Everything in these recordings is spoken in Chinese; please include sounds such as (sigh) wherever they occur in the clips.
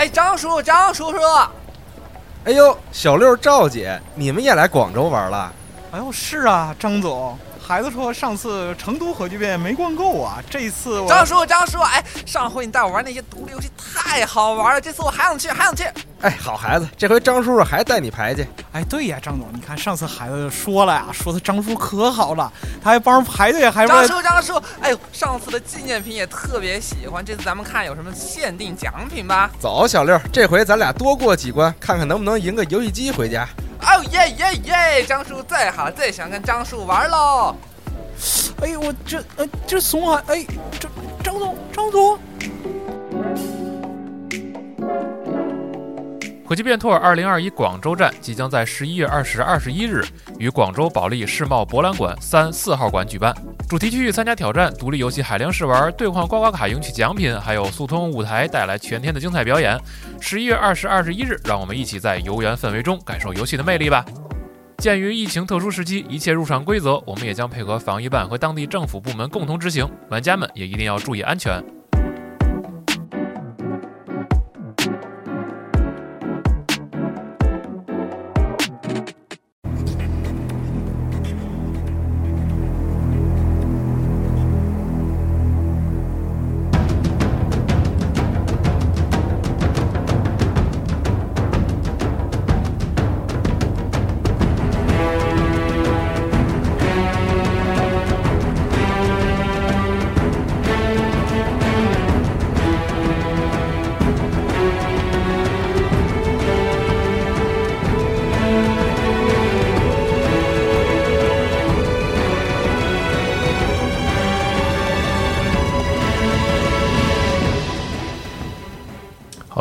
哎，张叔，张叔叔，哎呦，小六、赵姐，你们也来广州玩了？哎呦，是啊，张总。孩子说上次成都核聚变没逛够啊，这次我张叔张叔，哎，上回你带我玩那些独立游戏太好玩了，这次我还想去还想去。哎，好孩子，这回张叔叔还带你排去。哎，对呀，张总，你看上次孩子说了呀，说他张叔可好了，他还帮人排队，还张叔张叔，哎呦，上次的纪念品也特别喜欢，这次咱们看有什么限定奖品吧。走，小六，这回咱俩多过几关，看看能不能赢个游戏机回家。哦耶耶耶！张叔最好最想跟张叔玩喽。哎我这呃这怂啊！哎，这张总张总。火鸡变 tour 二零二一广州站即将在十一月二十、二十一日于广州保利世贸博览馆三四号馆举办。主题区域参加挑战，独立游戏海量试玩，兑换刮刮卡赢取奖品，还有速通舞台带来全天的精彩表演。十一月二十、二十一日，让我们一起在游园氛围中感受游戏的魅力吧。鉴于疫情特殊时期，一切入场规则我们也将配合防疫办和当地政府部门共同执行，玩家们也一定要注意安全。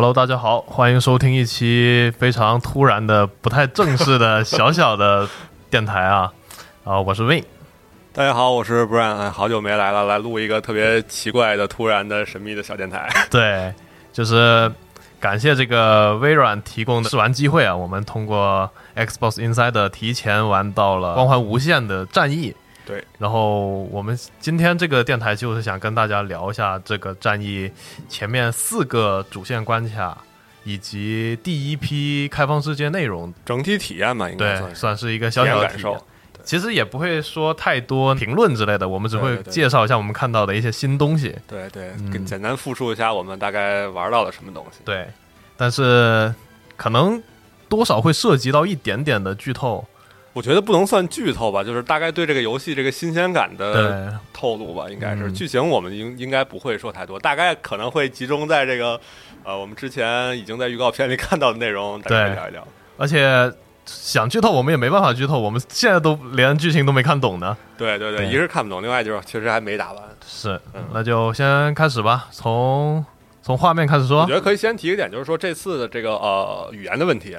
Hello，大家好，欢迎收听一期非常突然的、不太正式的小小的电台啊！(laughs) 啊，我是 Win。大家好，我是 Brian。哎，好久没来了，来录一个特别奇怪的、突然的、神秘的小电台。(laughs) 对，就是感谢这个微软提供的试玩机会啊！我们通过 Xbox Inside 提前玩到了《光环无限》的战役。对，然后我们今天这个电台就是想跟大家聊一下这个战役前面四个主线关卡，以及第一批开放世界内容整体体验嘛，应该对，算是一个小小的感受。其实也不会说太多评论之类的，我们只会介绍一下我们看到的一些新东西。对对，简单复述一下我们大概玩到了什么东西。对，但是可能多少会涉及到一点点的剧透。我觉得不能算剧透吧，就是大概对这个游戏这个新鲜感的透露吧，应该是剧情我们应应该不会说太多，大概可能会集中在这个呃我们之前已经在预告片里看到的内容，大概聊一聊。而且想剧透我们也没办法剧透，我们现在都连剧情都没看懂呢。对对对，一是看不懂，另外就是确实还没打完。是，那就先开始吧，从从画面开始说。我觉得可以先提一点，就是说这次的这个呃语言的问题。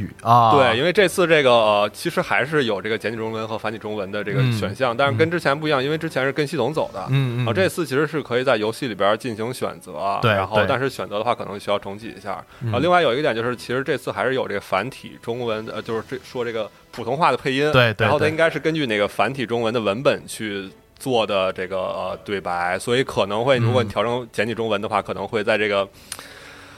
语啊，对，因为这次这个呃，其实还是有这个简体中文和繁体中文的这个选项，但是跟之前不一样，因为之前是跟系统走的，嗯嗯，这次其实是可以在游戏里边进行选择，对，然后但是选择的话可能需要重启一下。啊，另外有一个点就是，其实这次还是有这个繁体中文，呃，就是这说这个普通话的配音，对，然后它应该是根据那个繁体中文的文本去做的这个呃对白，所以可能会如果你调成简体中文的话，可能会在这个。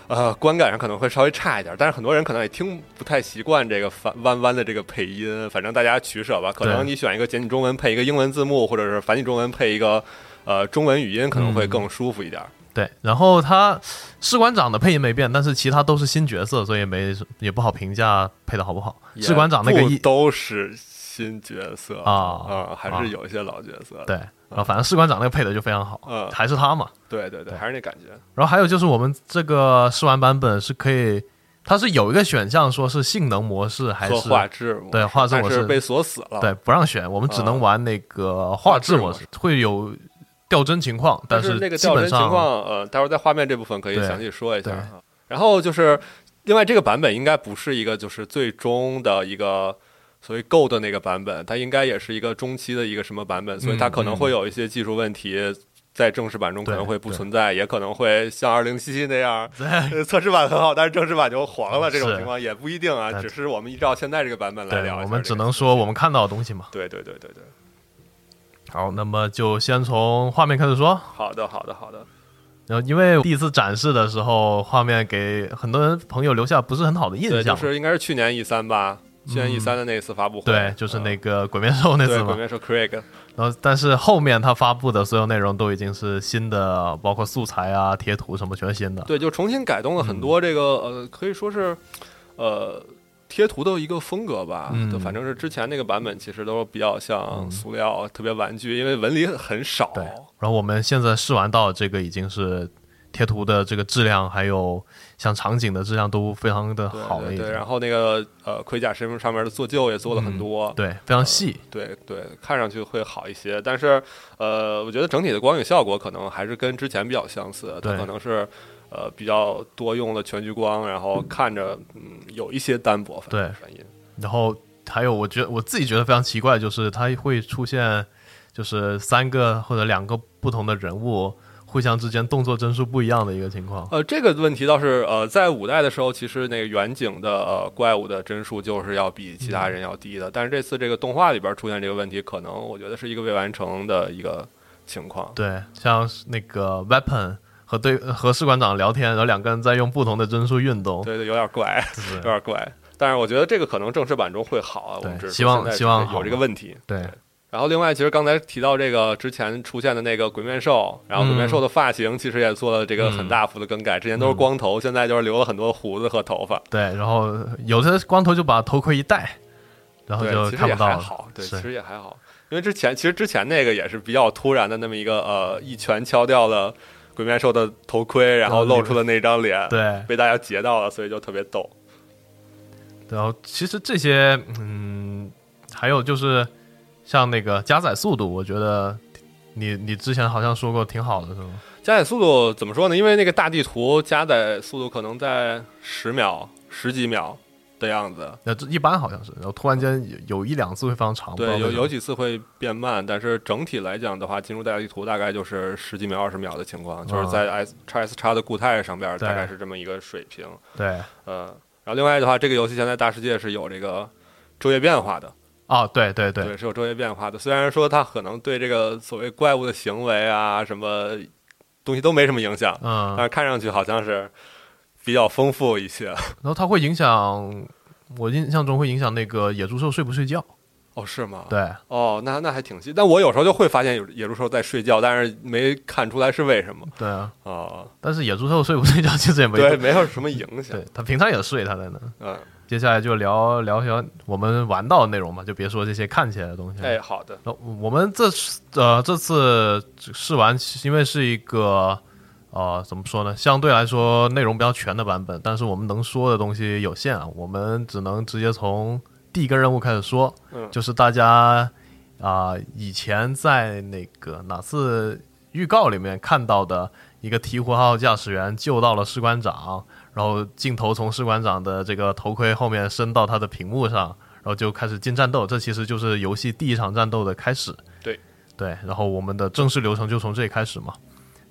呃，观感上可能会稍微差一点，但是很多人可能也听不太习惯这个反弯弯的这个配音。反正大家取舍吧，可能你选一个简体中文配一个英文字幕，或者是繁体中文配一个呃中文语音，可能会更舒服一点。对，然后他士官长的配音没变，但是其他都是新角色，所以没也不好评价配的好不好。士官长那个都是新角色啊啊，还是有一些老角色。对。啊，反正士官长那个配的就非常好，嗯，还是他嘛，对对对，还是那感觉。然后还有就是我们这个试玩版本是可以，它是有一个选项说是性能模式还是画质，对画质模式被锁死了，对不让选，我们只能玩那个画质模式，会有掉帧情况，但是那个掉帧情况，呃，待会儿在画面这部分可以详细说一下。然后就是另外这个版本应该不是一个就是最终的一个。所以 Go 的那个版本，它应该也是一个中期的一个什么版本，所以它可能会有一些技术问题，在正式版中可能会不存在，也可能会像二零七七那样，测试版很好，但是正式版就黄了，这种情况 (laughs) 也不一定啊。只是我们依照现在这个版本来聊，我们只能说我们看到的东西嘛。对对对对对。好，那么就先从画面开始说。好的，好的，好的。然后因为第一次展示的时候，画面给很多人朋友留下不是很好的印，象，就是应该是去年 E 三吧，去年 E 三的那一次发布会，对，就是那嗯个鬼面兽那次嘛。对鬼面兽 Craig，然后，但是后面他发布的所有内容都已经是新的，包括素材啊、贴图什么全是新的。对，就重新改动了很多这个、呃，可以说是呃贴图的一个风格吧。嗯对，反正是之前那个版本其实都比较像嗯塑料，特别玩具，因为纹理很少。对然后我们现在试玩到这个已经是贴图的这个质量，还有像场景的质量都非常的好了，对。然后那个呃盔甲身份上面的做旧也做了很多，对，非常细。对对，看上去会好一些。但是呃，我觉得整体的光影效果可能还是跟之前比较相似，它对可能是呃比较多用了全局光，然后看着嗯有一些单薄，反对反应。然后还有，我觉得我自己觉得非常奇怪，就是它会出现，就是三个或者两个不同的人物互相之间动作帧数不一样的一个情况。呃，这个问题倒是呃，在五代的时候，其实那个远景的呃怪物的帧数就是要比其他人要低的，但是这次这个动画里边出现这个问题，可能我觉得是一个未完成的一个情况。对，像是那个 Weapon 和对和士官长聊天，然后两个人在用不同的帧数运动，对对，有点怪，(laughs) 有点怪。但是我觉得这个可能正式版中会好啊，我们只是希望希望有这个问题。对然后另外，其实刚才提到这个之前出现的那个鬼面兽，然后鬼面兽的发型其实也做了这个很大幅的更改，之前都是光头，现在就是留了很多胡子和头发。对，然后有的光头就把头盔一戴，然后，就看不到了。还好，对，其实也还好，因为之前其实之前那个也是比较突然的那么一个呃，一拳敲掉了鬼面兽的头盔，然后露出了那张脸，对，被大家截到了，所以就特别逗。然后其实这些，嗯，还有就是像那个加载速度，我觉得你你之前好像说过挺好的，是吗？加载速度怎么说呢？因为那个大地图加载速度可能在十秒、十几秒的样子，那这一般好像是，然后突然间有有一两次会非常长，对，有有几次会变慢，但是整体来讲的话，进入大地图大概就是十几秒、二十秒的情况，就是在 S 叉 S 叉的固态上边大概是这么一个水平。对嗯，然后另外的话，这个游戏现在大世界是有这个昼夜变化的，哦，对对对对，是有昼夜变化的。虽然说它可能对这个所谓怪物的行为啊，什么东西都没什么影响，嗯但，是看上去好像是比较丰富一些。(laughs) 然后它会影响，我印象中会影响那个野猪兽睡不睡觉，哦，是吗？。对，哦，那那还挺细。但我有时候就会发现有野猪兽在睡觉，但是没看出来是为什么。对啊，哦，但是野猪兽睡不睡觉其实也没对，没有什么影响对。它平常也睡，它在那。嗯，接下来就聊聊聊我们玩到的内容吧，就别说这些看起来的东西。哎，好的。那我们这次呃这次试玩，因为是一个呃怎么说呢，相对来说内容比较全的版本，但是我们能说的东西有限啊，我们只能直接从第一个任务开始说，嗯就是大家啊、以前在那个哪次预告里面看到的一个鹈鹕号驾驶员救到了士官长，然后镜头从士官长的这个头盔后面伸到他的屏幕上，然后就开始进战斗。这其实就是游戏第一场战斗的开始。对对，然后我们的正式流程就从这里开始嘛，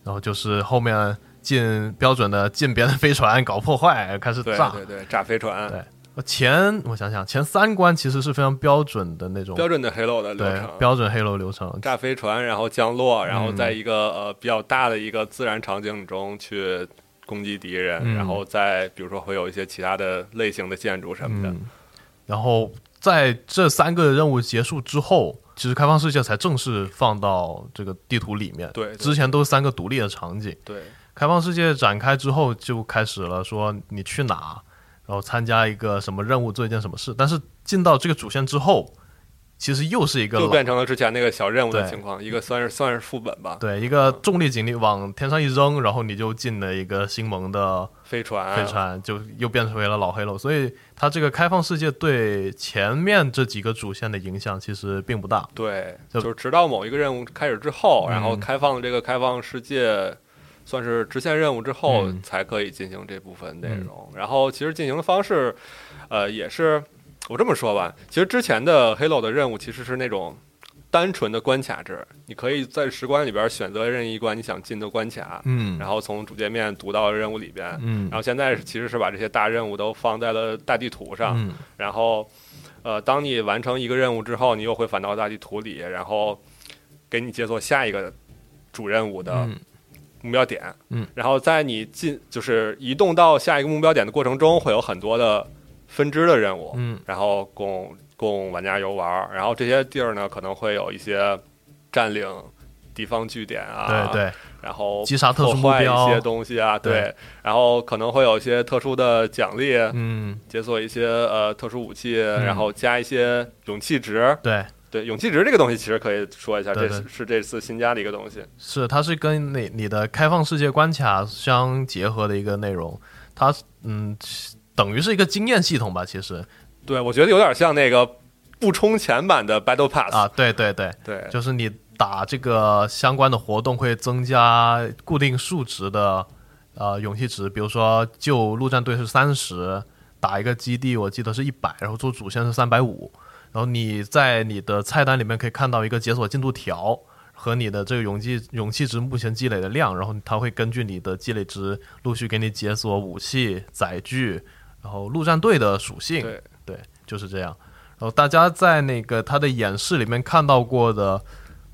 然后就是后面进标准的进别的飞船搞破坏，开始对炸。对对，炸飞船，对前我想想，前三关其实是非常标准的那种标准的 Halo 的流程。标准黑楼流程。炸飞船，然后降落，然后嗯在一个、呃比较大的一个自然场景中去攻击敌人，嗯然后再比如说会有一些其他的类型的建筑什么的。嗯，然后在这三个任务结束之后，其实开放世界才正式放到这个地图里面。对对之前都是三个独立的场景。对开放世界展开之后，就开始了说你去哪，然后参加一个什么任务，做一件什么事。但是进到这个主线之后，其实又是一个老就变成了之前那个小任务的情况，一个算是算是副本吧，对一个重力警力往天上一扔，然后你就进了一个星盟的飞船，飞船，就又变成为了老黑楼。所以它这个开放世界对前面这几个主线的影响其实并不大。对，就就是直到某一个任务开始之后，嗯。然后开放这个开放世界。算是支线任务之后嗯。才可以进行这部分内容，然后其实进行的方式，呃，也是我这么说吧，其实之前的 Halo 的任务其实是那种单纯的关卡制，你可以在十关里边选择任意一关你想进的关卡，嗯。然后从主界面读到任务里边，嗯。然后现在其实是把这些大任务都放在了大地图上，嗯。然后，呃，当你完成一个任务之后，你又会返到大地图里，然后给你解锁下一个主任务的嗯目标点，嗯，然后在你进就是移动到下一个目标点的过程中，会有很多的分支的任务，嗯，然后供供玩家游玩儿，然后这些地儿呢可能会有一些占领地方据点啊，对对，然后击杀特殊目标。一些东西啊，对。对，然后可能会有一些特殊的奖励，嗯，解锁一些呃特殊武器，然后加一些勇气值。对，对，勇气值这个东西其实可以说一下，对对这是是这次新加的一个东西。是它是跟你你的开放世界关卡相结合的一个内容，它嗯等于是一个经验系统吧，其实。对，我觉得有点像那个不充钱版的 Battle Pass 啊，对对对，对，就是你打这个相关的活动会增加固定数值的呃勇气值，比如说救陆战队是三十，打一个基地我记得是一百，然后做主线是三百五，然后你在你的菜单里面可以看到一个解锁进度条和你的这个勇气勇气值目前积累的量，然后它会根据你的积累值陆续给你解锁武器、载具，然后陆战队的属性，对对，就是这样。然后大家在那个他的演示里面看到过的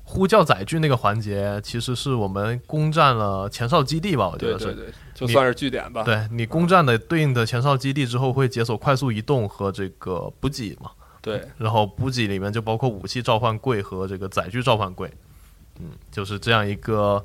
呼叫载具那个环节，其实是我们攻占了前哨基地吧？我觉得是。对对对，就算是据点吧。对你攻占的对应的前哨基地之后，会解锁快速移动和这个补给嘛？对然后补给里面就包括武器召唤柜和这个载具召唤柜，嗯，就是这样一个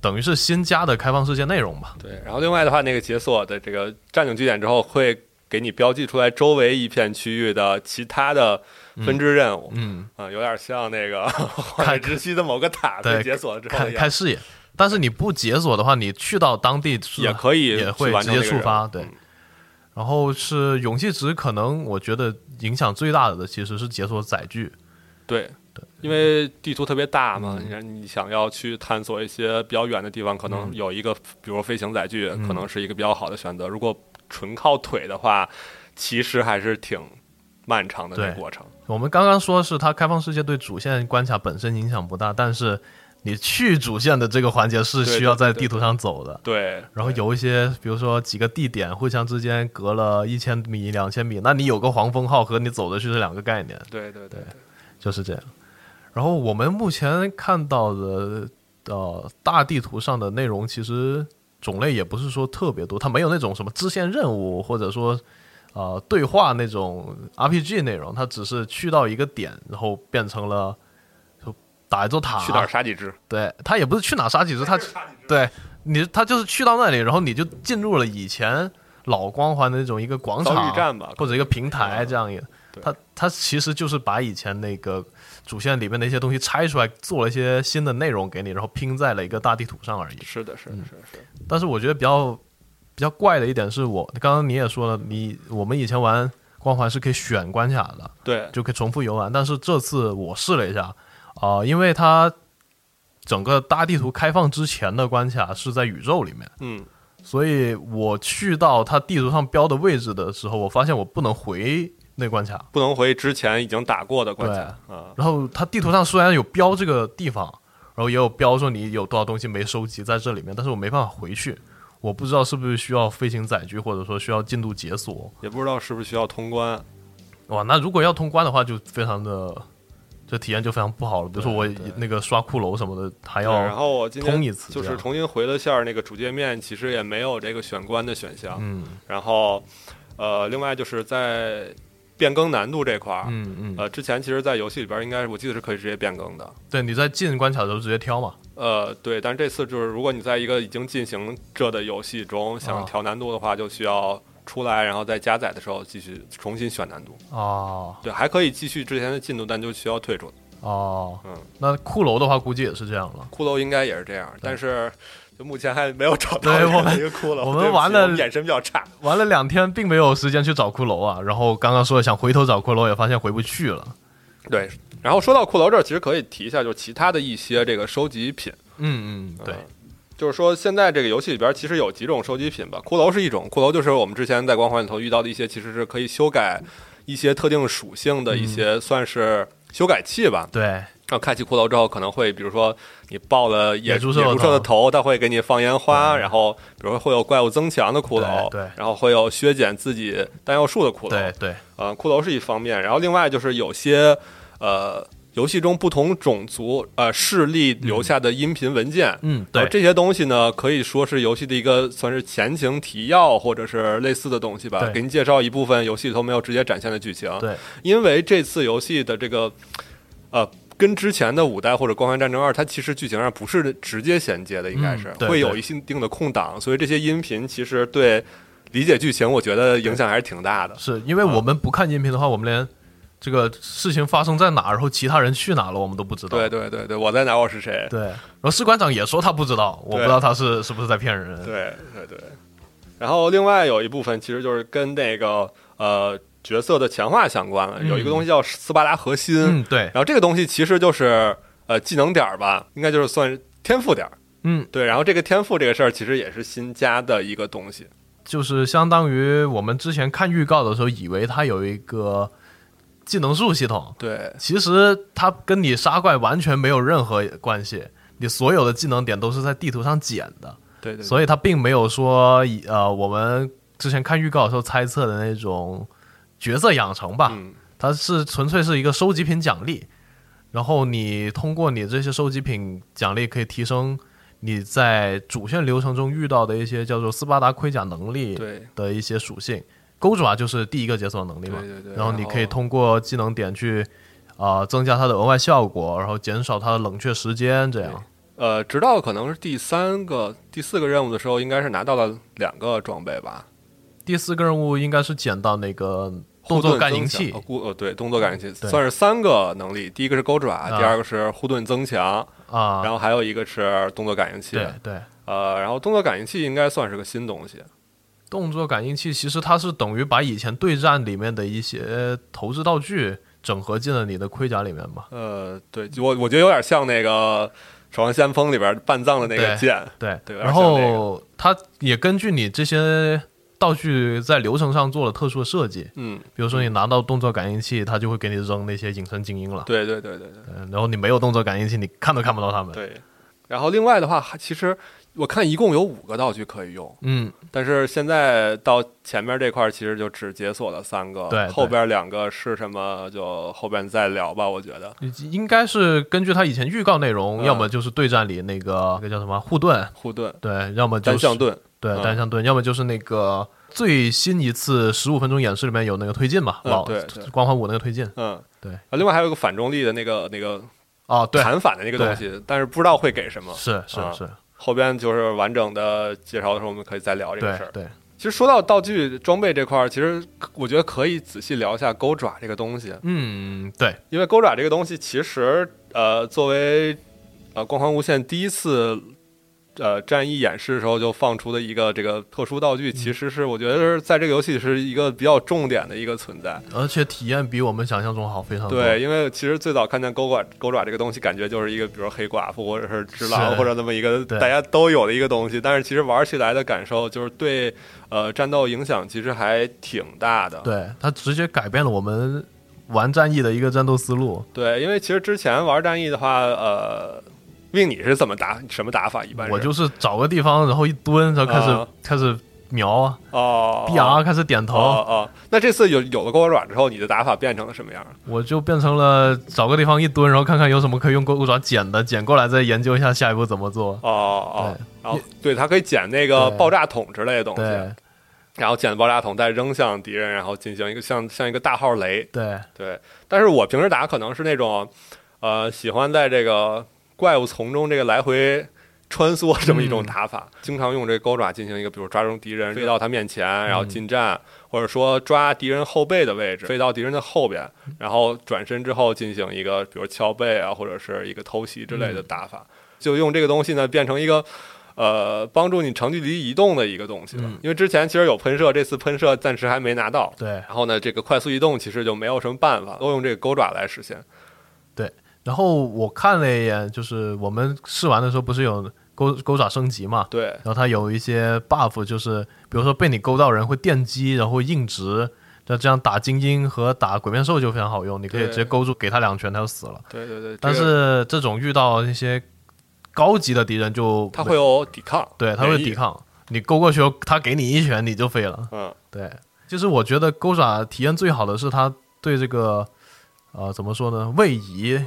等于是新加的开放世界内容吧。对，然后另外的话，那个解锁的这个占领据点之后，会给你标记出来周围一片区域的其他的分支任务。嗯，啊，有点像那个海之息的某个塔对被解锁了之后开的样子，开视野，但是你不解锁的话，你去到当地也可以 (laughs) 也会直接触发，对。嗯然后是勇气值，可能我觉得影响最大的其实是解锁载具，对因为地图特别大嘛，嗯你你想要去探索一些比较远的地方，可能嗯有一个，比如飞行载具，嗯可能是一个比较好的选择。如果纯靠腿的话，其实还是挺漫长的那对个过程。我们刚刚说是它开放世界对主线关卡本身影响不大，但是你去主线的这个环节是需要在地图上走的。对，然后有一些，比如说几个地点互相之间隔了一千米、两千米，那你有个黄蜂号和你走的去是两个概念，对对对就是这样。然后我们目前看到的呃大地图上的内容，其实种类也不是说特别多，它没有那种什么支线任务或者说呃对话那种 RPG 内容，它只是去到一个点，然后变成了就打一座塔，去哪儿杀几只？对，它也不是去哪杀几只，(laughs) 它对你它就是去到那里，然后你就进入了以前老光环的那种一个广场或者一个平台这样一个，对。他他其实就是把以前那个主线里面的一些东西拆出来，做了一些新的内容给你，然后拼在了一个大地图上而已。是的，是的，嗯是的，是的。但是我觉得比较比较怪的一点是我刚刚你也说了，你我们以前玩光环是可以选关卡的，对，就可以重复游玩。但是这次我试了一下，啊、因为它整个大地图开放之前的关卡是在宇宙里面，嗯，所以我去到它地图上标的位置的时候，我发现我不能回那关卡。不能回之前已经打过的关卡啊。然后它地图上虽然有标这个地方，然后也有标说你有多少东西没收集在这里面，但是我没办法回去。我不知道是不是需要飞行载具，或者说需要进度解锁。也不知道是不是需要通关。哇，那如果要通关的话，就非常的，这体验就非常不好了。比如说我那个刷骷髅什么的，还要，然要后我今天通一次，就是重新回了下，那个主界面其实也没有这个选关的选项。嗯然后，呃，另外就是在变更难度这块儿，嗯嗯，呃，之前其实，在游戏里边应该我记得是可以直接变更的。对，你在进关卡的时候直接挑嘛。呃，对，但是这次就是，如果你在一个已经进行着的游戏中想啊调难度的话，就需要出来，然后在加载的时候继续重新选难度。哦对，还可以继续之前的进度，但就需要退出。哦，嗯，那骷髅的话估计也是这样了。骷髅应该也是这样，但是就目前还没有找到对我们一个骷髅。我们玩了眼神比较差。玩了两天，并没有时间去找骷髅啊。然后刚刚说想回头找骷髅，也发现回不去了。对，然后说到骷髅这儿，其实可以提一下，就是其他的一些这个收集品。嗯嗯，对嗯，就是说现在这个游戏里边其实有几种收集品吧，骷髅是一种，骷髅就是我们之前在光环里头遇到的一些，其实是可以修改一些特定属性的一些，算是修改器吧。对，然后开启骷髅之后，可能会比如说你爆了野野猪射野猪射的头。头，它会给你放烟花，对。然后比如说会有怪物增强的骷髅，然后会有削减自己弹药数的骷髅，对对，呃，骷髅是一方面，然后另外就是有些呃游戏中不同种族呃势力留下的音频文件。嗯，对，这些东西呢，可以说是游戏的一个算是前情提要或者是类似的东西吧，给您介绍一部分游戏里头没有直接展现的剧情。对，因为这次游戏的这个呃。跟之前的五代或者《光环战争二》，它其实剧情上不是直接衔接的，应该是、会有一些定的空档，所以这些音频其实对理解剧情，我觉得影响还是挺大的。是因为我们不看音频的话，我们连这个事情发生在哪儿，然后其他人去哪了，我们都不知道。对对对对，我在哪，我是谁？对，然后士官长也说他不知道，我不知道他是是不是在骗人。对对对。然后另外有一部分其实就是跟那个呃角色的强化相关了，嗯。有一个东西叫斯巴达核心，嗯，对，然后这个东西其实就是呃技能点儿吧，应该就是算是天赋点儿。嗯，对，然后这个天赋这个事儿其实也是新加的一个东西。就是相当于我们之前看预告的时候，以为它有一个技能树系统，对。其实它跟你杀怪完全没有任何关系，你所有的技能点都是在地图上捡的，对对，所以它并没有说以呃我们之前看预告的时候猜测的那种角色养成吧，嗯它是纯粹是一个收集品奖励，然后你通过你这些收集品奖励可以提升你在主线流程中遇到的一些叫做斯巴达盔甲能力的一些属性。钩爪就是第一个解锁能力嘛，对对对然后你可以通过技能点去啊、呃增加它的额外效果，然后减少它的冷却时间，这样。呃，直到可能是第三个、第四个任务的时候，应该是拿到了两个装备吧。第四个任务应该是捡到那个动作感应器呃对，动作感应器算是三个能力，第一个是钩爪，啊第二个是护盾增强，啊，然后还有一个是动作感应器。对对，呃，然后动作感应器应该算是个新东西。动作感应器其实它是等于把以前对战里面的一些投掷道具整合进了你的盔甲里面嘛。呃，对我我觉得有点像那个《守望先锋》里边半藏的那个剑。对，对然后它也根据你这些道具在流程上做了特殊的设计，嗯，比如说你拿到动作感应器，它就会给你扔那些隐身精英了。对对对对对嗯，然后你没有动作感应器，你看都看不到他们。对。然后另外的话，还其实我看一共有五个道具可以用，嗯，但是现在到前面这块儿其实就只解锁了三个，对对后边两个是什么就后边再聊吧，我觉得。应该是根据他以前预告内容，嗯要么就是对战里那个那个叫什么护盾，护盾、对，要么就是单向盾，对嗯。单向盾，要么就是那个最新一次十五分钟演示里面有那个推进嘛，嗯老对对。光环五那个推进。嗯，对。啊，另外还有一个反重力的那个那个哦，对，弹反的那个东西，但是不知道会给什么。是是啊是，后边就是完整的介绍的时候，我们可以再聊这个事儿。对对，其实说到道具装备这块儿，其实我觉得可以仔细聊一下钩爪这个东西，嗯，对，因为钩爪这个东西其实呃，作为呃光环无限第一次呃战役演示的时候就放出的一个这个特殊道具，其实是我觉得是在这个游戏是一个比较重点的一个存在。而且体验比我们想象中好非常多。对，，因为其实最早看见钩爪钩爪这个东西，感觉就是一个比如黑寡妇或者是只狼或者那么一个大家都有的一个东西，但是其实玩起来的感受就是对呃战斗影响其实还挺大的。对，它直接改变了我们玩战役的一个战斗思路。对，因为其实之前玩战役的话，呃，命你是怎么打什么打法？一般是我就是找个地方，然后一蹲，然后开始、啊。开始瞄啊哦，B R 开始点头，哦哦，那这次有有了钩爪之后，你的打法变成了什么样？我就变成了找个地方一蹲，然后看看有什么可以用钩爪捡的，捡过来再研究一下下一步怎么做。哦哦对，然后对，它可以捡那个爆炸筒之类的东西，对。然后捡爆炸筒再扔向敌人，然后进行一个像像一个大号雷。对。对，但是我平时打可能是那种，呃，喜欢在这个怪物丛中这个来回穿梭这么一种打法，经常用这个钩爪进行一个，比如抓住敌人飞到他面前，然后近战，或者说抓敌人后背的位置，飞到敌人的后边，然后转身之后进行一个，比如敲背啊，或者是一个偷袭之类的打法，就用这个东西呢变成一个。呃，帮助你长距离移动的一个东西了，嗯因为之前其实有喷射，这次喷射暂时还没拿到，对。然后呢，这个快速移动其实就没有什么办法，都用这个钩爪来实现。然后我看了一眼，就是我们试玩的时候不是有钩钩爪升级嘛？对，然后它有一些 buff，就是比如说被你勾到人会电击，然后硬直，那这样打精英和打鬼面兽就非常好用，你可以直接勾住给他两拳，他就死了。对对对。但是这种遇到那些高级的敌人就他会有抵抗，对他会抵。抗，你勾过去后，他给你一拳你就飞了。嗯，对，就是我觉得钩爪体验最好的是它对这个呃怎么说呢位移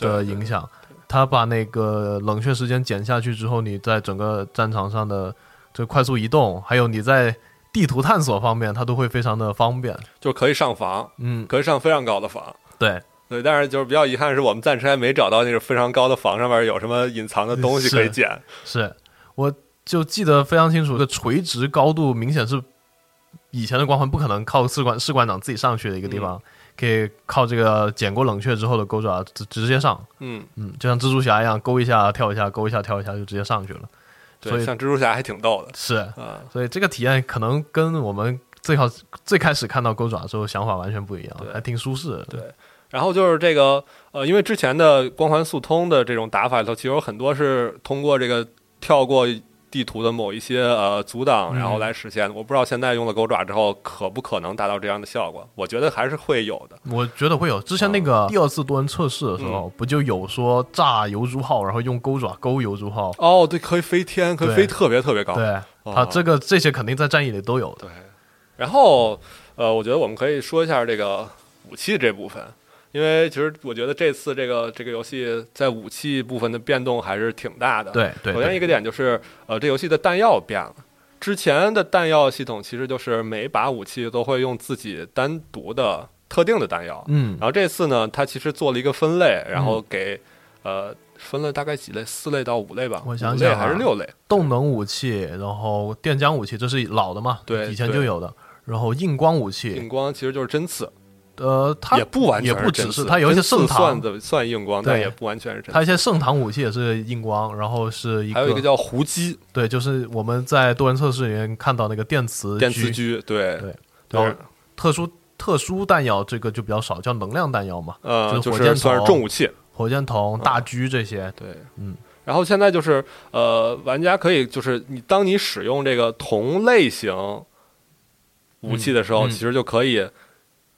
的影响。他把那个冷却时间减下去之后，你在整个战场上的这快速移动，还有你在地图探索方面，它都会非常的方便。就可以上房，嗯，可以上非常高的房。对对，但是就是比较遗憾，是我们暂时还没找到那个非常高的房上面有什么隐藏的东西可以捡。是，我就记得非常清楚，这个垂直高度明显是以前的光环不可能靠士官士官长自己上去的一个地方。可以靠这个剪过冷却之后的钩爪直直接上，嗯嗯，就像蜘蛛侠一样，勾一下跳一下，勾一下跳一下就直接上去了。所以像蜘蛛侠还挺逗的，是啊，所以这个体验可能跟我们最好最开始看到钩爪的时候想法完全不一样，还挺舒适的。对，然后就是这个呃，因为之前的光环速通的这种打法里头，其实有很多是通过这个跳过。地图的某一些呃阻挡，然后来实现。我不知道现在用了狗爪之后，可不可能达到这样的效果？我觉得还是会有的。我觉得会有。之前那个第二次多人测试的时候，不就有说炸油珠号，然后用钩爪钩油珠号？哦，对，可以飞天，可以飞特别特别高。对，它这个这些肯定在战役里都有的。对。然后呃，我觉得我们可以说一下这个武器这部分。因为其实我觉得这次这个这个游戏在武器部分的变动还是挺大的。对对。首先一个点就是，呃，这游戏的弹药变了。之前的弹药系统其实就是每把武器都会用自己单独的特定的弹药。嗯。然后这次呢，它其实做了一个分类，然后给呃分了大概几类，四类到五类吧。我想想还是六类。动能武器，然后电浆武器，这是老的嘛？对，以前就有的。然后硬光武器。硬光其实就是针刺。呃，它也不完全，也不只是它有一些盛唐算的算硬光，但也不完全是。它一些盛唐武器也是硬光，然后是一个还有一个叫胡姬，对，就是我们在多人测试里面看到那个电磁电磁狙，对对。然后特殊特殊弹药这个就比较少，叫能量弹药嘛，呃，就是火箭算是重武器，火箭筒、大狙这些。对，嗯。然后现在就是呃，玩家可以就是你当你使用这个同类型武器的时候，其实就可以。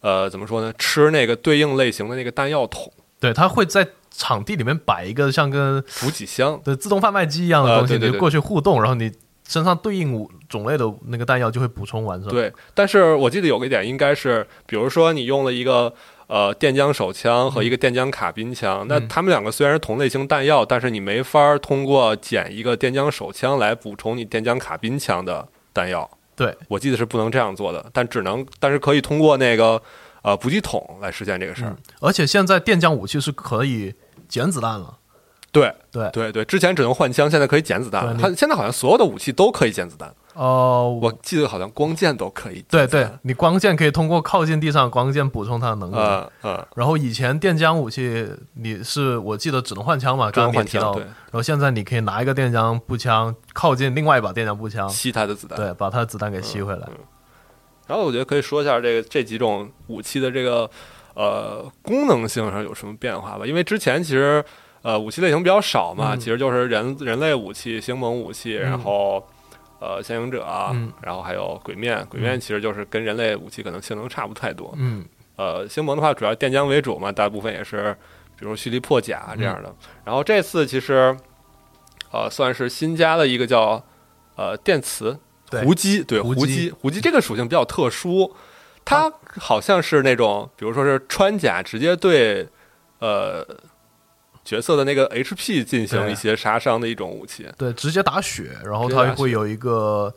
呃，怎么说呢？吃那个对应类型的那个弹药桶，对，它会在场地里面摆一个像跟补给箱对自动贩卖机一样的东西，你就过去互动，然后你身上对应种类的那个弹药就会补充完。对，但是我记得有个点应该是，比如说你用了一个呃电浆手枪和一个电浆卡宾枪，那他们两个虽然是同类型弹药，但是你没法通过捡一个电浆手枪来补充你电浆卡宾枪的弹药。对，我记得是不能这样做的，但只能，但是可以通过那个呃补给桶来实现这个事儿。而且现在电浆武器是可以捡子弹了。对对对对，之前只能换枪，现在可以捡子弹。它现在好像所有的武器都可以捡子弹。哦，我记得好像光剑都可以。对对，你光剑可以通过靠近地上光剑补充它的能力。嗯嗯。然后以前电浆武器你是我记得只能换枪嘛，刚刚换枪。对。然后现在你可以拿一个电浆步枪靠近另外一把电浆步枪吸它的子弹，对，把它的子弹给吸回来。然后我觉得可以说一下这个这几种武器的这个呃功能性上有什么变化吧，因为之前其实呃武器类型比较少嘛，其实就是人人类武器、星盟武器，然后。呃，先行者，然后还有鬼面，鬼面其实就是跟人类武器可能性能差不太多。嗯，呃，星盟的话主要电浆为主嘛，大部分也是比如蓄力破甲这样的。然后这次其实呃算是新加了一个叫呃电磁胡姬，对胡姬，胡姬这个属性比较特殊，它好像是那种比如说是穿甲直接对呃。角色的那个 HP 进行一些杀伤的一种武器，对，直接打血，然后它会有一个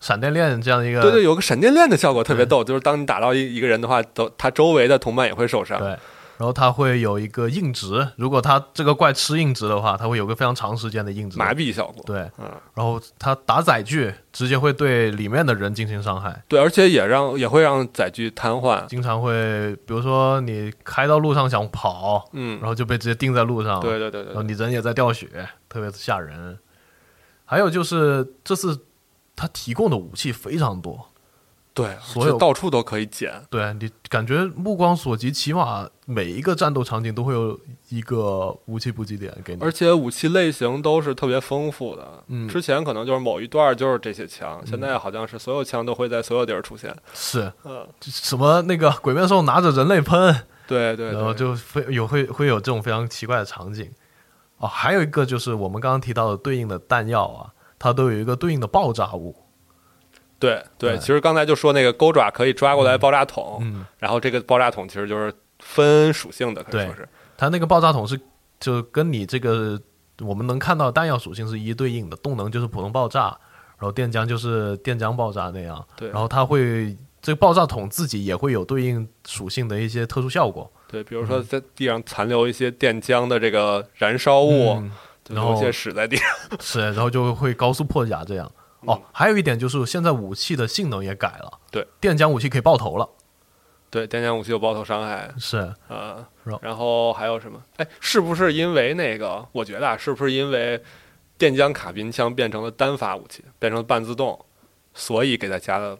闪电链这样一个，对对，有个闪电链的效果特别逗，就是当你打到一一个人的话，都他周围的同伴也会受伤。对。然后它会有一个硬直，如果它这个怪吃硬直的话，它会有个非常长时间的硬直麻痹效果。对，嗯，然后它打载具直接会对里面的人进行伤害。对，而且也让也会让载具瘫痪。经常会，比如说你开到路上想跑，嗯，然后就被直接钉在路上。对对对对。然后你人也在掉血，特别吓人。还有就是这次它提供的武器非常多。对，所有到处都可以捡。对你感觉目光所及，起码每一个战斗场景都会有一个武器补给点给你，而且武器类型都是特别丰富的。嗯，之前可能就是某一段就是这些枪，现在好像是所有枪都会在所有地儿出现。是，嗯，什么那个鬼面兽拿着人类喷，对对，然后就会有会会有这种非常奇怪的场景。哦，还有一个就是我们刚刚提到的对应的弹药啊，它都有一个对应的爆炸物。对对，其实刚才就说那个钩爪可以抓过来爆炸筒，嗯，然后这个爆炸筒其实就是分属性的，可以说是它那个爆炸筒是就跟你这个我们能看到弹药属性是一一对应的，动能就是普通爆炸，然后电浆就是电浆爆炸那样。对然后它会这个爆炸筒自己也会有对应属性的一些特殊效果。对，比如说在地上残留一些电浆的这个燃烧物，嗯然后有些屎在地上。是，然后就会高速破甲这样。哦，还有一点就是现在武器的性能也改了，对，电浆武器可以爆头了，对，电浆武器有爆头伤害，是。呃，然后还有什么？哎，是不是因为那个？我觉得啊，是不是因为电浆卡宾枪变成了单发武器，变成了半自动，所以给它加了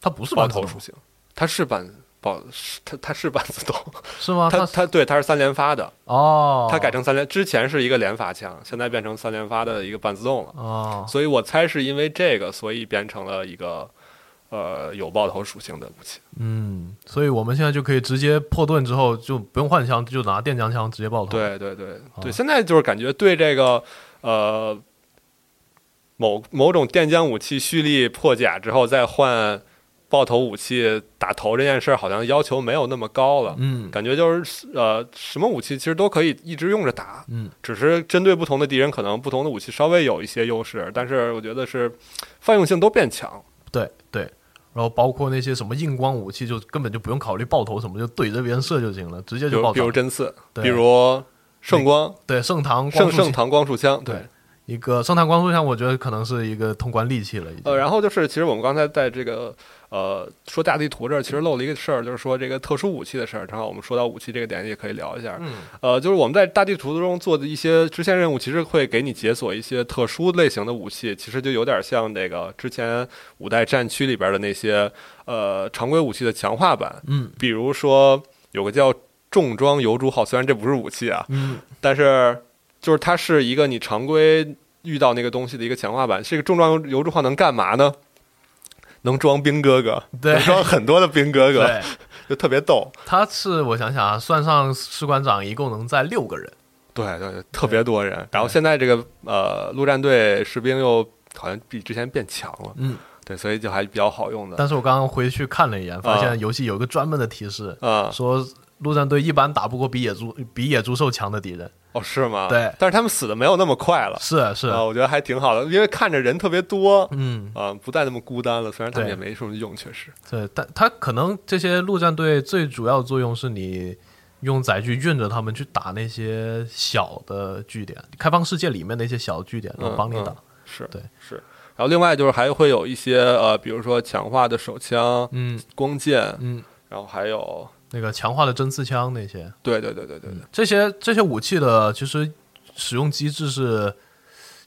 它不是爆头属性？它是半爆，是它它是半自动，(laughs) 是吗？它它它对它是三连发的，哦，它改成三连，之前是一个连发枪，现在变成三连发的一个半自动了。哦，所以我猜是因为这个，所以变成了一个呃有爆头属性的武器。嗯，所以我们现在就可以直接破盾之后就不用换枪，就拿电浆枪直接爆头。，对对对对，哦现在就是感觉对这个呃某某种电浆武器蓄力破甲之后再换爆头武器打头这件事儿，好像要求没有那么高了。嗯感觉就是呃，什么武器其实都可以一直用着打，嗯，只是针对不同的敌人，可能不同的武器稍微有一些优势，但是我觉得是泛用性都变强。对对。然后包括那些什么硬光武器，就根本就不用考虑爆头什么，就怼着别人射就行了，直接就爆头。如针刺，比如圣光、对圣堂圣圣堂光束枪，对一个圣堂光束枪，我觉得可能是一个通关利器了，已经。呃，然后就是，其实我们刚才在这个呃说大地图这儿，其实漏了一个事儿，就是说这个特殊武器的事儿。正好我们说到武器这个点，也可以聊一下。嗯呃，就是我们在大地图中做的一些支线任务，其实会给你解锁一些特殊类型的武器，其实就有点像那个之前五代战区里边的那些呃常规武器的强化版，嗯比如说有个叫重装油珠号，虽然这不是武器啊，嗯但是就是它是一个你常规遇到那个东西的一个强化版。这个重装油珠号能干嘛呢？能装兵哥哥，对能装很多的兵哥哥，对，(laughs) 就特别逗。他是我想想啊，算上士官长一共能载六个人。对对对，特别多人。然后现在这个呃陆战队士兵又好像比之前变强了，嗯，对，所以就还比较好用的。但是我刚刚回去看了一眼，发啊现游戏有一个专门的提示，啊、说陆战队一般打不过比野猪比野猪兽强的敌人。哦，是吗？对但是他们死的没有那么快了。是是，啊，我觉得还挺好的，因为看着人特别多，嗯，啊，不再那么孤单了。虽然他们也没什么用，确实。对，但他可能这些陆战队最主要的作用是你用载具运着他们去打那些小的据点，开放世界里面的一些小据点，然后帮你打。嗯是对是。然后另外就是还会有一些呃，比如说强化的手枪、嗯弓箭，嗯，然后还有那个强化的针刺枪那些，对对对对对对，这些这些武器的其实使用机制是，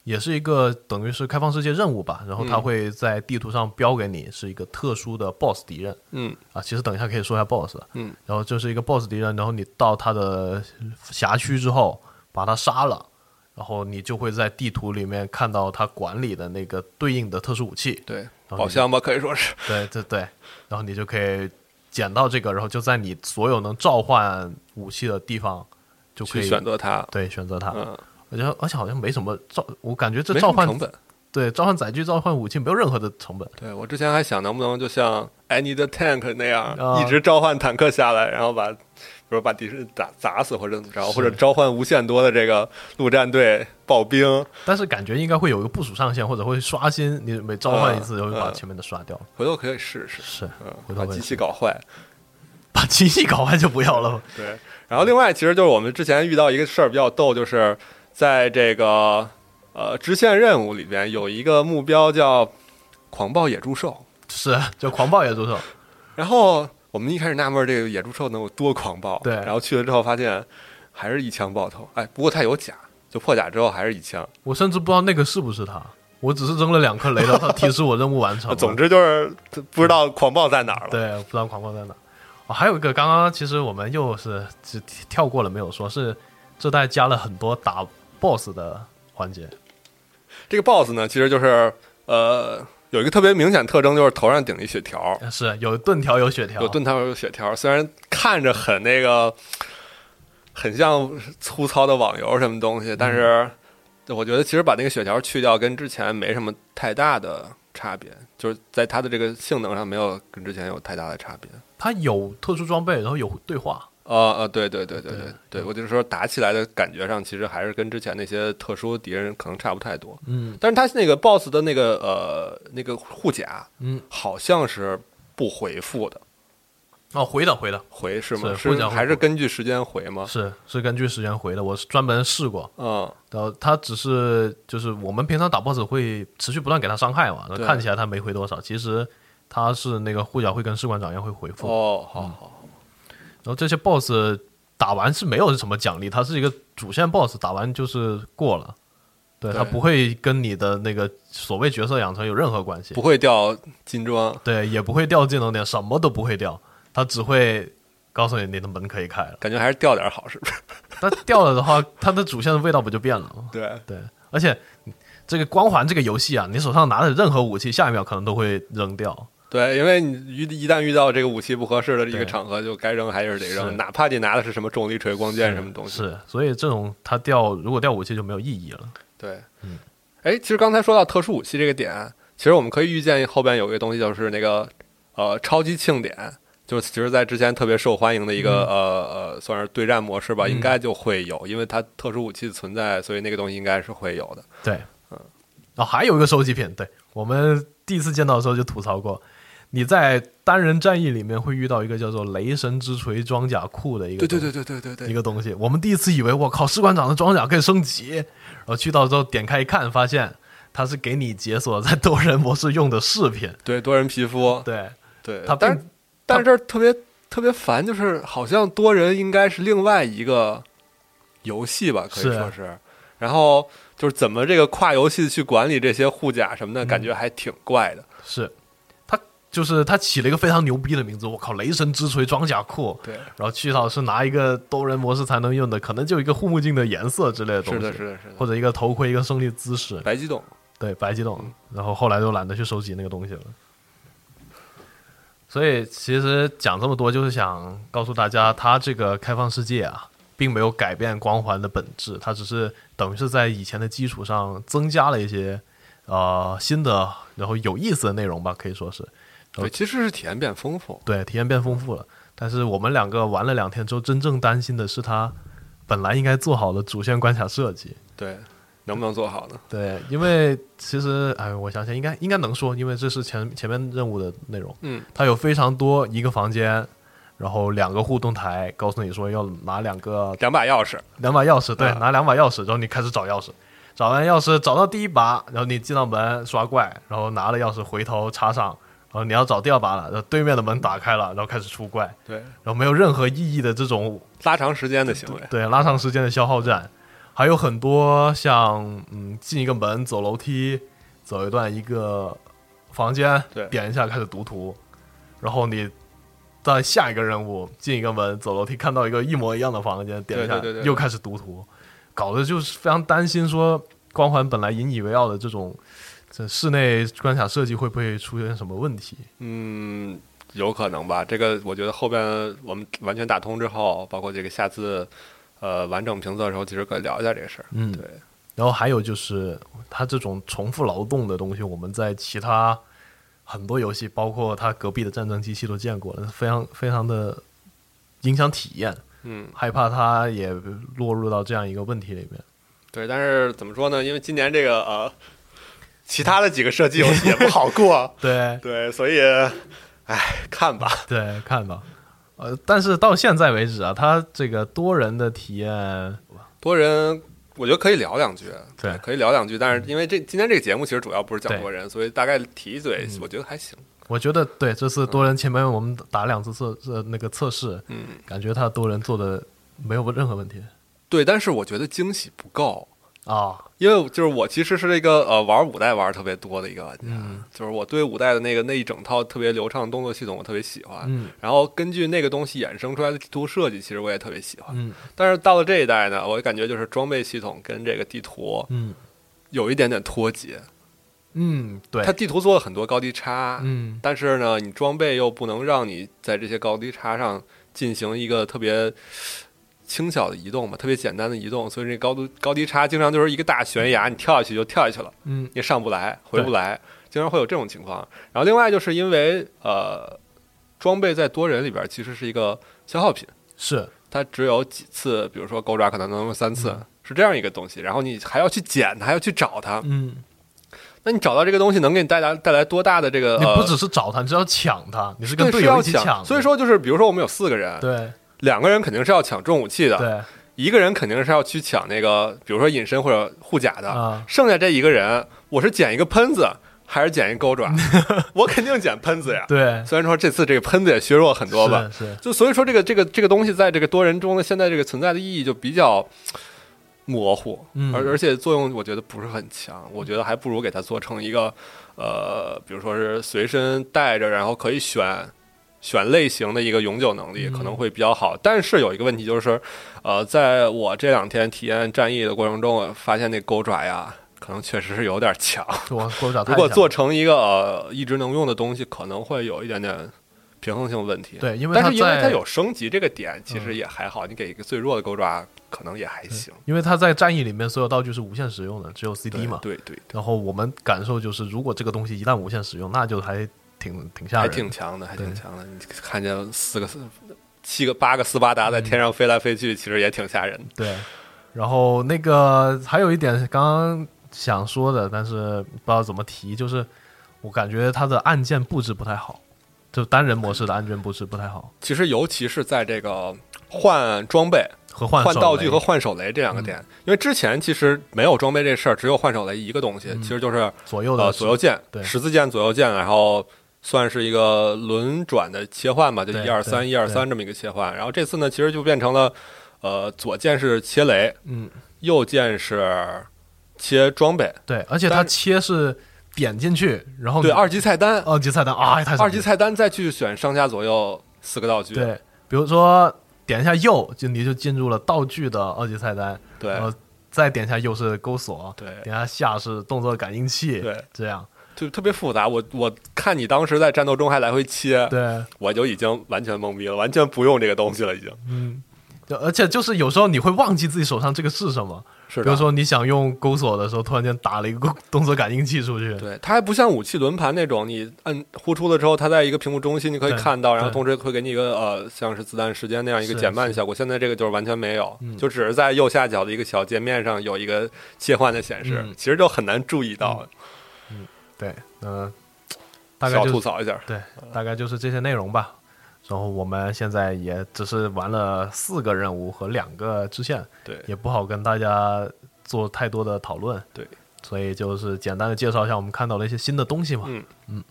也是一个等于是开放世界任务吧。然后它嗯会在地图上标给你是一个特殊的 BOSS 敌人嗯啊。其实等一下可以说一下 BOSS 嗯，然后就是一个 BOSS 敌人，然后你到他的辖区之后把他杀了，然后你就会在地图里面看到他管理的那个对应的特殊武器。对，然后你宝箱吧，可以说是。对对对，然后你就可以捡到这个，然后就在你所有能召唤武器的地方就可以选择它，对选择它。嗯，我觉得而且好像没什么召，我感觉这召唤成本。对召唤载具、召唤武器没有任何的成本。对我之前还想能不能就像 I Need a Tank 那样，啊一直召唤坦克下来，然后把，比如把敌人打砸死或者怎么着，或者召唤无限多的这个陆战队暴兵，但是感觉应该会有一个部署上限，或者会刷新，你每召唤一次就会把嗯前面的刷掉。回头可以试试。是，嗯，回头会把机器搞坏。把机器搞坏就不要了。对，然后另外其实就是我们之前遇到一个事儿比较逗，就是在这个呃支线任务里边有一个目标叫狂暴野猪兽，是，就狂暴野猪兽。然后我们一开始纳闷这个野猪兽能有多狂暴，对然后去了之后发现还是一枪爆头，哎，不过它有甲，就破甲之后还是一枪，我甚至不知道那个是不是他，我只是扔了两颗雷，然后他提示我任务完成。(laughs) 总之就是不知道狂暴在哪儿了。对，我不知道狂暴在哪。哦，还有一个，刚刚其实我们又是只跳过了，没有说是这代加了很多打 BOSS 的环节。这个 BOSS 呢，其实就是呃有一个特别明显特征，就是头上顶一血条，是有盾条有血条，有盾条有血条，虽然看着很那个，很像粗糙的网游什么东西，但是我觉得其实把那个血条去掉，跟之前没什么太大的差别，就是在它的这个性能上没有跟之前有太大的差别。它有特殊装备，然后有对话，呃呃，对对对对对对对，我就是说打起来的感觉上，其实还是跟之前那些特殊敌人可能差不太多。嗯但是他那个 BOSS 的那个呃那个护甲，嗯，好像是不回复的，哦，回的回的，回是吗？是还是根据时间回吗？是是根据时间回的，我是专门试过。嗯，然后他只是就是我们平常打 BOSS 会持续不断给他伤害嘛，对看起来他没回多少，其实他是那个护甲会跟士官长一样会回复。哦，好好，然后这些 BOSS 打完是没有什么奖励，它是一个主线 BOSS，打完就是过了。对，它不会跟你的那个所谓角色养成有任何关系不，会掉金装。对，也不会掉技能点，什么都不会掉，它只会告诉你你的门可以开了。感觉还是掉点好，是不是？(laughs) 它掉了的话，它的主线的味道不就变了吗？对，对，而且这个光环这个游戏啊，你手上拿的任何武器，下一秒可能都会扔掉。对，因为你遇一旦遇到这个武器不合适的一个场合，就该扔还是得扔，哪怕你拿的是什么重力锤、光剑什么东西。是，所以这种它掉，如果掉武器就没有意义了。对，嗯，哎，其实刚才说到特殊武器这个点，其实我们可以预见后边有一个东西，就是那个呃超级庆典，就是其实在之前特别受欢迎的一个、呃呃算是对战模式吧，嗯应该就会有，因为它特殊武器的存在，所以那个东西应该是会有的。对，嗯，哦，还有一个收集品，对我们第一次见到的时候就吐槽过，你在单人战役里面会遇到一个叫做雷神之锤装甲库的一个对对对对对对对，一个东西。我们第一次以为我靠，士官长的装甲可以升级，然后去到之后点开一看，发现它是给你解锁在多人模式用的饰品。对多人皮肤，对，对，它但是但是这儿特别特别烦，就是好像多人应该是另外一个游戏吧，可以说是。然后就是怎么这个跨游戏去管理这些护甲什么的，嗯感觉还挺怪的。是他就是他起了一个非常牛逼的名字，我靠，雷神之锤装甲库。对，然后去到是拿一个多人模式才能用的，可能就一个护目镜的颜色之类的东西，是的，是的，是的。或者一个头盔，一个胜利姿势，白激动，对，白激动。然后后来就懒得去收集那个东西了。所以其实讲这么多，就是想告诉大家，它这个开放世界啊，并没有改变光环的本质，它只是等于是在以前的基础上增加了一些呃新的，然后有意思的内容吧，可以说是。对，其实是体验变丰富。对，体验变丰富了。但是我们两个玩了两天之后，真正担心的是它本来应该做好的主线关卡设计。对，能不能做好呢？对，因为其实哎，我想想应该应该能说，因为这是前前面任务的内容。嗯，它有非常多一个房间，然后两个互动台，告诉你说要拿两个两把钥匙，两把钥匙，对，啊拿两把钥匙，然后你开始找钥匙。找完钥匙，找到第一把，然后你进到门刷怪，然后拿了钥匙回头插上，然后你要找第二把了，然后对面的门打开了，然后开始出怪。对，然后没有任何意义的这种拉长时间的行为。对拉长时间的消耗战，还有很多像嗯进一个门走楼梯，走一段一个房间，对点一下开始读图，然后你在下一个任务进一个门走楼梯看到一个一模一样的房间，点一下对对又开始读图，搞得就是非常担心说光环本来引以为傲的这种这室内关卡设计会不会出现什么问题？嗯，有可能吧。这个我觉得后边我们完全打通之后，包括这个下次呃完整评测的时候，其实可以聊一下这个事儿。嗯对，然后还有就是，它这种重复劳动的东西，我们在其他很多游戏，包括它隔壁的战争机器都见过了，非常非常的影响体验，嗯，害怕它也落入到这样一个问题里面。对。但是怎么说呢？因为今年这个呃，其他的几个射击游戏也不好过，(laughs) 对对，所以，哎，看吧。对，看吧。呃，但是到现在为止啊，它这个多人的体验，多人，我觉得可以聊两句，对可以聊两句。但是因为这今天这个节目其实主要不是讲多人，所以大概提一嘴，嗯我觉得还行。我觉得对这次多人前面我们打两次测测那个测试，嗯，感觉它多人做的没有任何问题对，但是我觉得惊喜不够。啊。因为就是我其实是这个呃玩五代玩得特别多的一个玩家，嗯。就是我对五代的那个那一整套特别流畅的动作系统我特别喜欢，嗯。然后根据那个东西衍生出来的地图设计，其实我也特别喜欢。嗯。但是到了这一代呢，我感觉就是装备系统跟这个地图嗯。有一点点脱节，嗯，对，它地图做了很多高低差，嗯但是呢，你装备又不能让你在这些高低差上进行一个特别轻巧的移动嘛，特别简单的移动，所以这高度高低差经常就是一个大悬崖，你跳下去就跳下去了，嗯你上不来，回不来，经常会有这种情况。然后另外就是因为呃，装备在多人里边其实是一个消耗品，是它只有几次，比如说钩爪可能能用三次，嗯是这样一个东西。然后你还要去捡它，还要去找它。嗯，那你找到这个东西，能给你带来带来多大的这个？你不呃只是找它，你是要抢它，你是跟对队友是要抢，一起抢，所以说就是比如说我们有四个人，对两个人肯定是要抢重武器的，对一个人肯定是要去抢那个，比如说隐身或者护甲的，啊，剩下这一个人，我是捡一个喷子还是捡一钩爪？(laughs) 我肯定捡喷子呀。对，虽然说这次这个喷子也削弱很多吧，是是，就所以说这个这个这个东西在这个多人中的现在这个存在的意义就比较模糊，嗯而而且作用我觉得不是很强，我觉得还不如给它做成一个呃，比如说是随身带着，然后可以选。选类型的一个永久能力嗯可能会比较好，但是有一个问题就是，呃，在我这两天体验战役的过程中，我发现那钩爪呀，可能确实是有点强。如果做成一个呃一直能用的东西，可能会有一点点平衡性问题。对，因为但是因为它有升级这个点，其实嗯也还好。你给一个最弱的钩爪，可能也还行。因为它在战役里面所有道具是无限使用的，只有 CD 嘛。对对对，然后我们感受就是，如果这个东西一旦无限使用，那就还挺挺吓还人的，挺强的，还挺强的。你看见四个、四七个、八个斯巴达在天上飞来飞去，其实也挺吓人的。对。然后那个还有一点刚刚想说的，但是不知道怎么提，就是我感觉它的按键布置不太好，就单人模式的按键布置不太好，其实尤其是在这个换装备、和换换道具和换手雷这两个点，因为之前其实没有装备这事儿，只有换手雷一个东西，嗯其实就是左右的呃左右键，对十字键左右键，然后算是一个轮转的切换吧，就一二三一二三这么一个切换。然后这次呢，其实就变成了呃左键是切雷，嗯，右键是切装备，对，而且它切是点进去，然后对二级菜单，二级菜单啊，太二级菜单再去选上下左右四个道具，对，比如说点一下右，就你就进入了道具的二级菜单，对。然后再点一下右是钩锁，对。点下下是动作感应器，对，这样，就特别复杂。我我看你当时在战斗中还来回切，对，我就已经完全懵逼了，完全不用这个东西了，已经。嗯，就而且就是有时候你会忘记自己手上这个是什么，是。比如说你想用钩锁的时候，突然间打了一个动作感应器出去，对，它还不像武器轮盘那种，你摁呼出了之后，它在一个屏幕中心，你可以看到，然后对同时会给你一个呃，像是子弹时间那样一个减慢效果。现在这个就是完全没有，嗯。就只是在右下角的一个小界面上有一个切换的显示，嗯。其实就很难注意到。嗯。对，嗯、大概小就是吐槽一下，对，大概就是这些内容吧。然后我们现在也只是玩了四个任务和两个支线，对也不好跟大家做太多的讨论。对，所以就是简单的介绍一下我们看到了一些新的东西嘛。嗯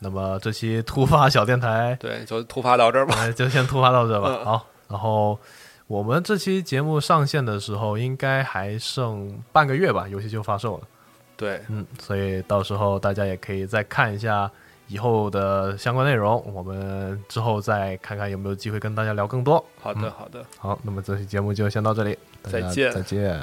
那么这期突发小电台，对，就突发到这儿吧。呃，就先突发到这吧。嗯 (laughs) 好，然后我们这期节目上线的时候，应该还剩半个月吧，游戏就发售了。对，嗯，所以到时候大家也可以再看一下以后的相关内容，我们之后再看看有没有机会跟大家聊更多。好的，好的。好，那么这期节目就先到这里，再见再见。